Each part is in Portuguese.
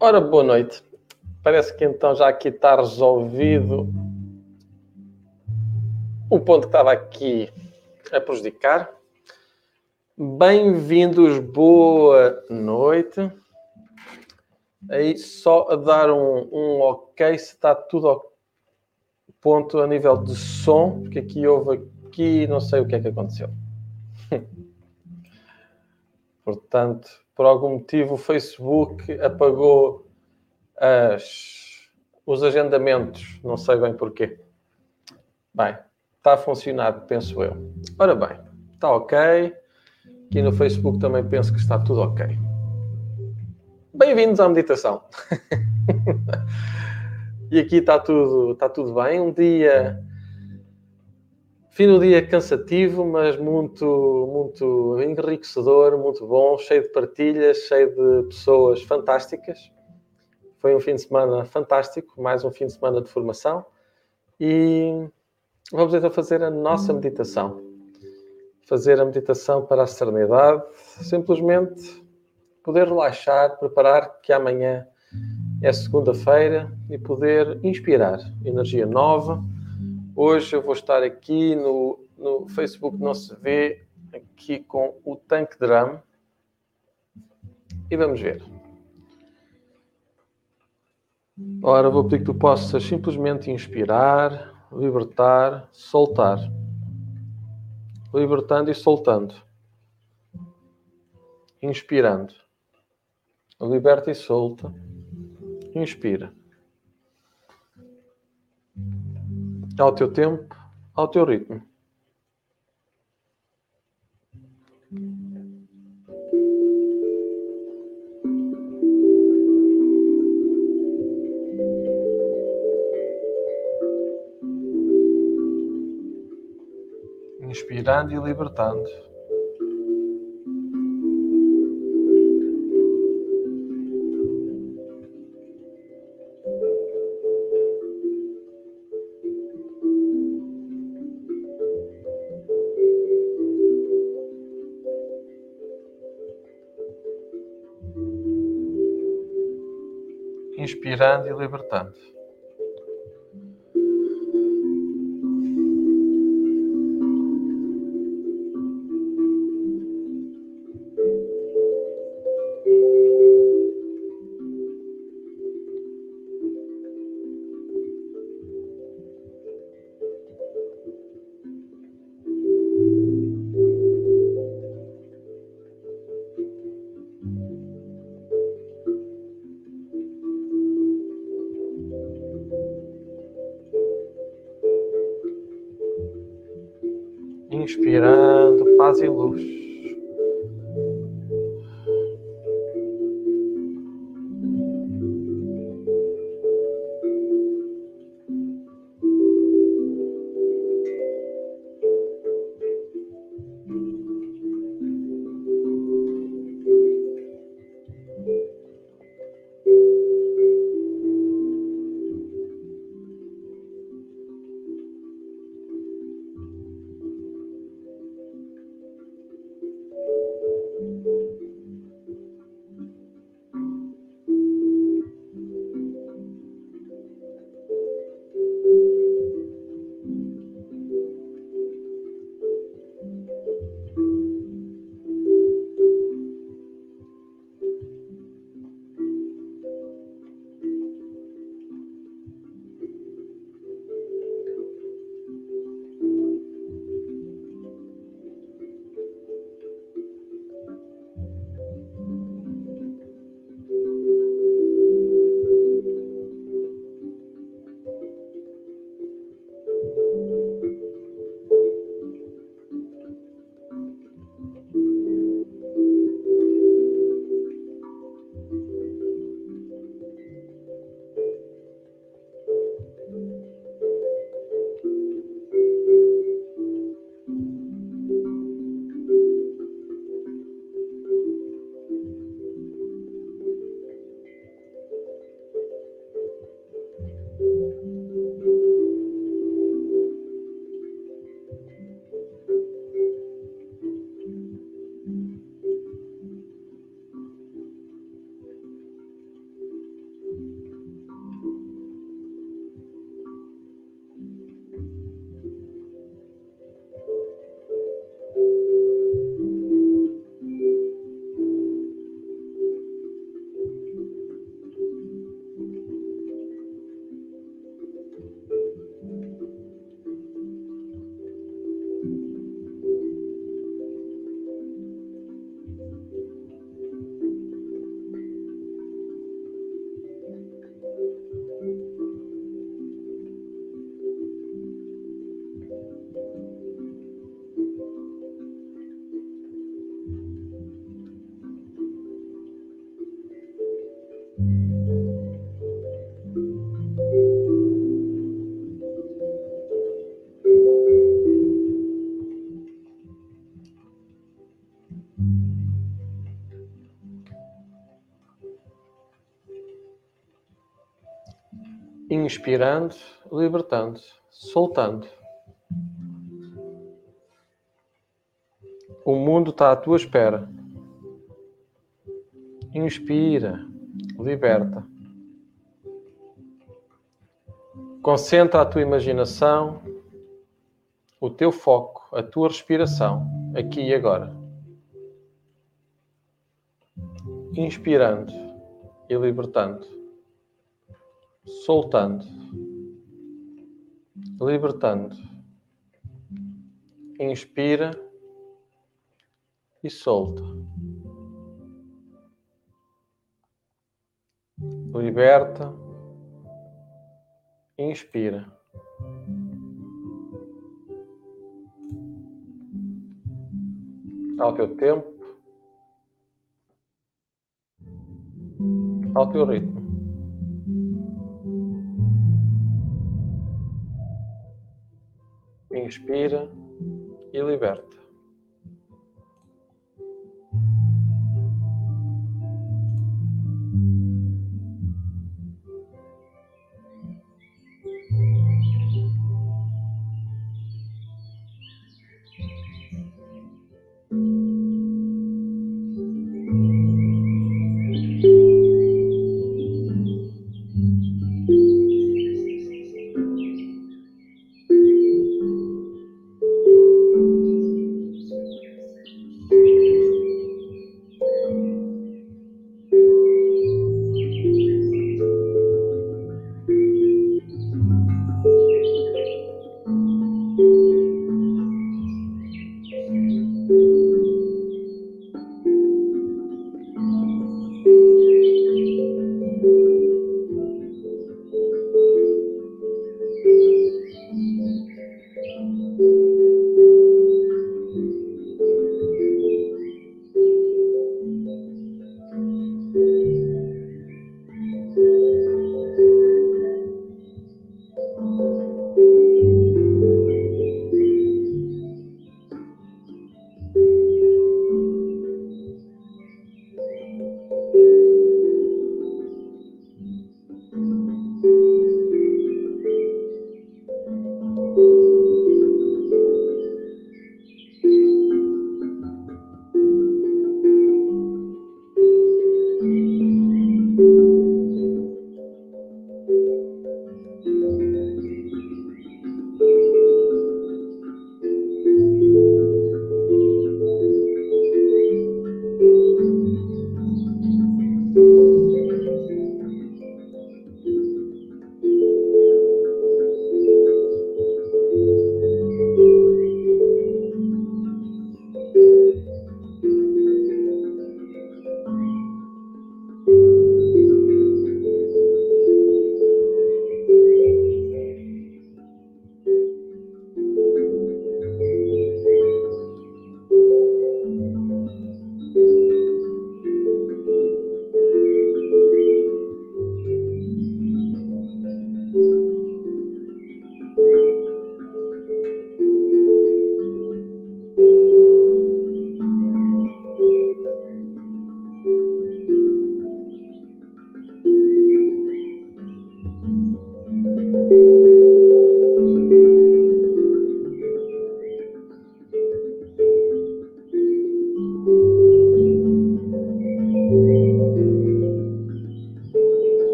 Ora, boa noite. Parece que então já aqui está resolvido o ponto que estava aqui a prejudicar. Bem-vindos, boa noite. Aí só a dar um, um ok se está tudo ao ponto a nível de som, porque aqui houve aqui, não sei o que é que aconteceu. Portanto, por algum motivo, o Facebook apagou as, os agendamentos, não sei bem porquê. Bem, está a funcionar, penso eu. Ora bem, está ok. Aqui no Facebook também penso que está tudo ok. Bem-vindos à meditação. e aqui está tudo, está tudo bem. Um dia Fim do dia cansativo, mas muito, muito enriquecedor, muito bom, cheio de partilhas, cheio de pessoas fantásticas. Foi um fim de semana fantástico, mais um fim de semana de formação. E vamos então fazer a nossa meditação. Fazer a meditação para a serenidade, simplesmente poder relaxar, preparar que amanhã é segunda-feira e poder inspirar energia nova Hoje eu vou estar aqui no, no Facebook Não Se Vê, aqui com o Tank Drum. E vamos ver. Ora, vou pedir que tu possas simplesmente inspirar, libertar, soltar. Libertando e soltando. Inspirando. Liberta e solta. Inspira. ao teu tempo, ao teu ritmo. Inspirando e libertando. inspirando e libertando. Paz e luz. Inspirando, libertando, soltando. O mundo está à tua espera. Inspira, liberta. Concentra a tua imaginação, o teu foco, a tua respiração, aqui e agora. Inspirando e libertando soltando, libertando. Inspira e solta. Liberta. Inspira. Ao teu tempo, ao teu ritmo. Inspira e liberta.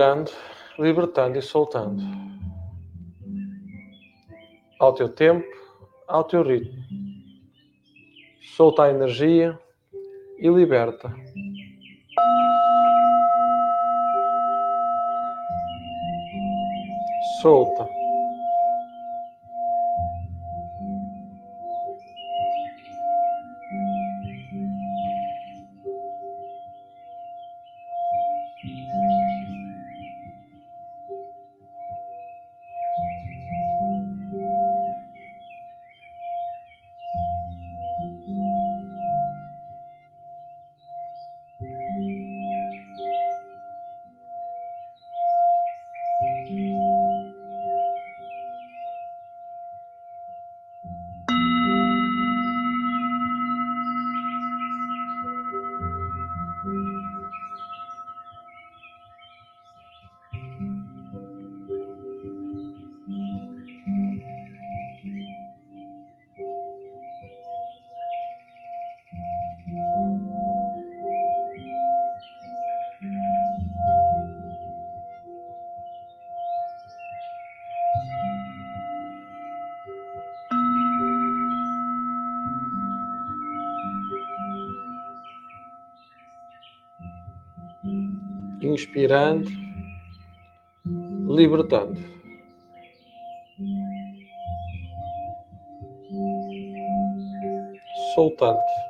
Inspirando, libertando e soltando. Ao teu tempo, ao teu ritmo. Solta a energia e liberta. Solta. Inspirando, libertando. Soltando.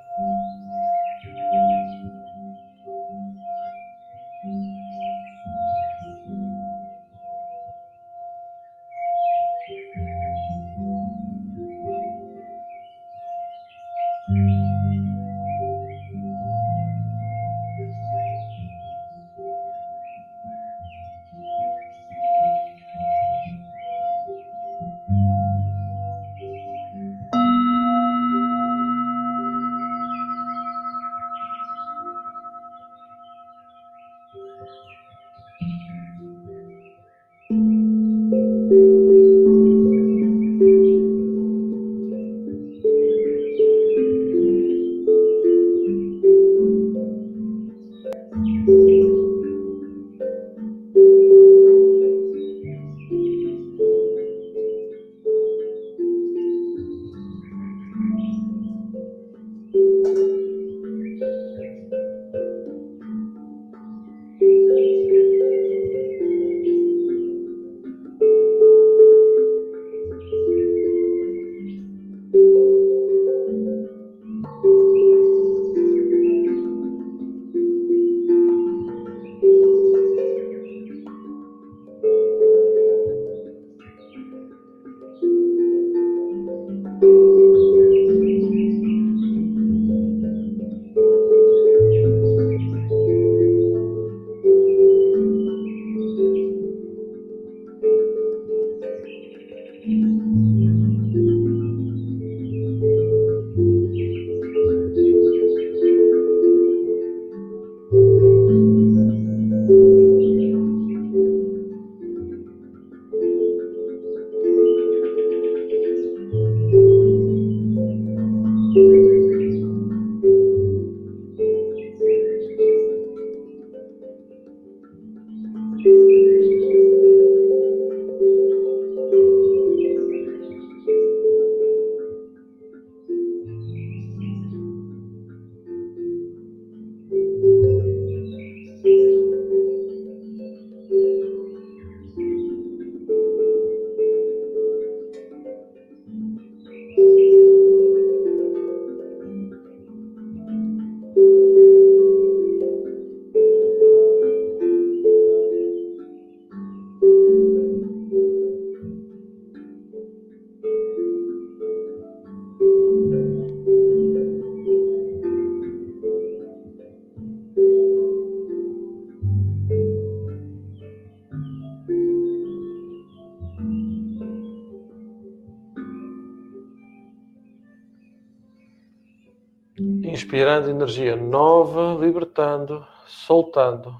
Inspirando energia nova, libertando, soltando.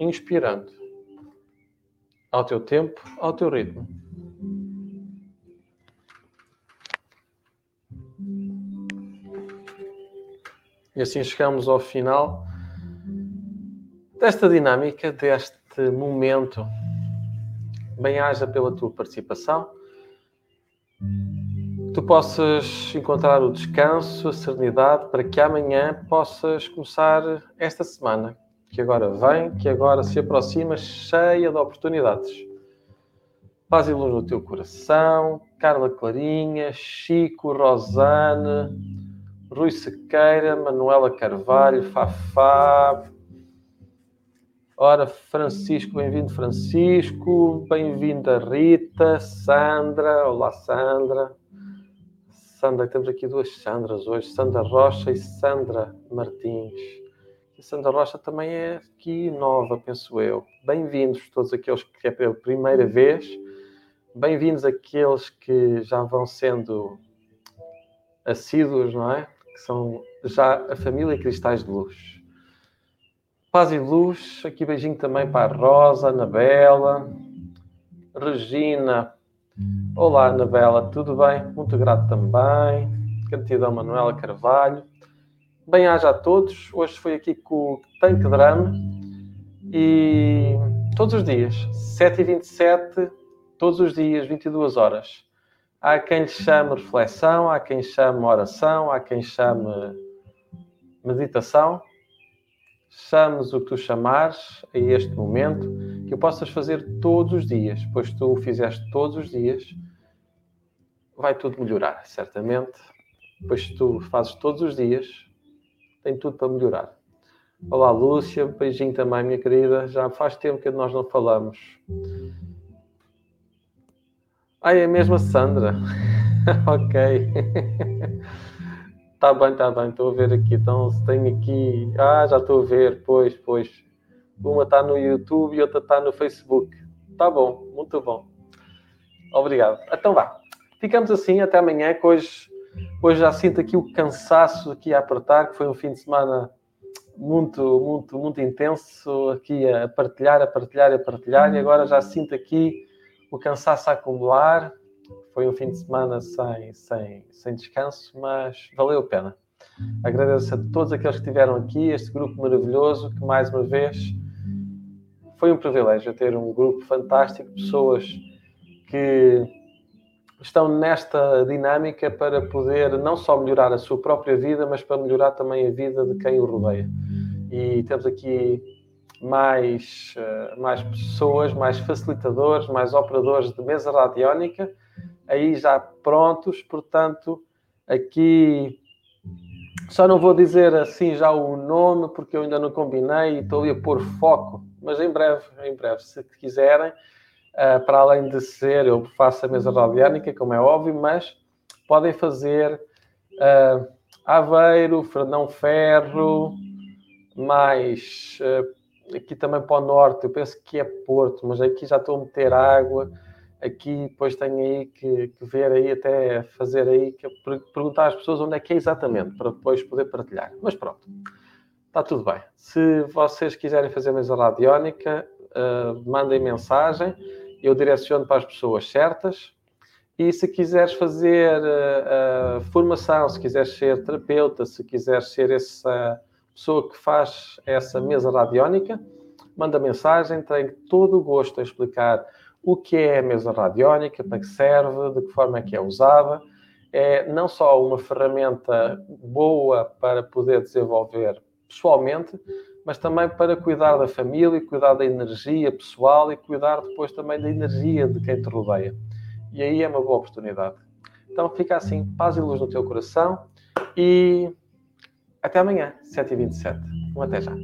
Inspirando. Ao teu tempo, ao teu ritmo. E assim chegamos ao final desta dinâmica, deste momento. Bem-haja pela tua participação. Tu possas encontrar o descanso, a serenidade, para que amanhã possas começar esta semana, que agora vem, que agora se aproxima, cheia de oportunidades. Paz e luz no teu coração, Carla Clarinha, Chico, Rosane, Rui Sequeira, Manuela Carvalho, Fafá. Ora, Francisco, bem-vindo, Francisco. Bem-vinda, Rita, Sandra. Olá, Sandra. Sandra, temos aqui duas Sandras hoje, Sandra Rocha e Sandra Martins. A Sandra Rocha também é aqui nova, penso eu. Bem-vindos todos aqueles que é pela primeira vez. Bem-vindos aqueles que já vão sendo assíduos, não é? que são já a família Cristais de Luz. Paz e luz, aqui beijinho também para a Rosa, Anabela, Regina. Olá, Anabela, tudo bem? Muito grato também. Gratidão, Manuela Carvalho. Bem-aja a todos. Hoje foi aqui com o Tanque Drama e todos os dias, 7h27, todos os dias, 22 horas. Há quem lhe chame reflexão, há quem chame oração, há quem chame meditação. Chames o que tu chamares a este momento, que o possas fazer todos os dias, pois tu o fizeste todos os dias, vai tudo melhorar, certamente. Pois tu fazes todos os dias, tem tudo para melhorar. Olá, Lúcia, beijinho também, minha querida. Já faz tempo que nós não falamos. Ah, é mesmo a Sandra. ok. Está bem, está bem, estou a ver aqui. Então, se tem aqui. Ah, já estou a ver, pois, pois. Uma está no YouTube e outra está no Facebook. Está bom, muito bom. Obrigado. Então vá. Ficamos assim até amanhã, que hoje, hoje já sinto aqui o cansaço aqui a apertar, que foi um fim de semana muito, muito, muito intenso aqui a partilhar, a partilhar, a partilhar, e agora já sinto aqui o cansaço a acumular. Foi um fim de semana sem, sem, sem descanso, mas valeu a pena. Agradeço a todos aqueles que estiveram aqui, este grupo maravilhoso, que mais uma vez foi um privilégio ter um grupo fantástico, pessoas que estão nesta dinâmica para poder não só melhorar a sua própria vida, mas para melhorar também a vida de quem o rodeia. E temos aqui mais, eh, mais pessoas, mais facilitadores, mais operadores de mesa radiónica, aí já prontos, portanto, aqui só não vou dizer assim já o nome, porque eu ainda não combinei e estou a pôr foco, mas em breve, em breve, se quiserem, uh, para além de ser, eu faço a mesa radiónica, como é óbvio, mas podem fazer uh, Aveiro, Fernão Ferro, mais uh, aqui também para o norte, eu penso que é Porto, mas aqui já estou a meter água, aqui depois tenho aí que, que ver aí até fazer aí, que, perguntar às pessoas onde é que é exatamente, para depois poder partilhar. Mas pronto, está tudo bem. Se vocês quiserem fazer mesa radiónica, uh, mandem mensagem, eu direciono para as pessoas certas. E se quiseres fazer uh, formação, se quiseres ser terapeuta, se quiseres ser essa pessoa que faz essa mesa radiónica, manda mensagem, tem todo o gosto em explicar o que é a mesa radiónica, para que serve, de que forma é que é usada. É não só uma ferramenta boa para poder desenvolver pessoalmente, mas também para cuidar da família, cuidar da energia pessoal e cuidar depois também da energia de quem te rodeia. E aí é uma boa oportunidade. Então fica assim, paz e luz no teu coração e até amanhã, 7h27. Um até já.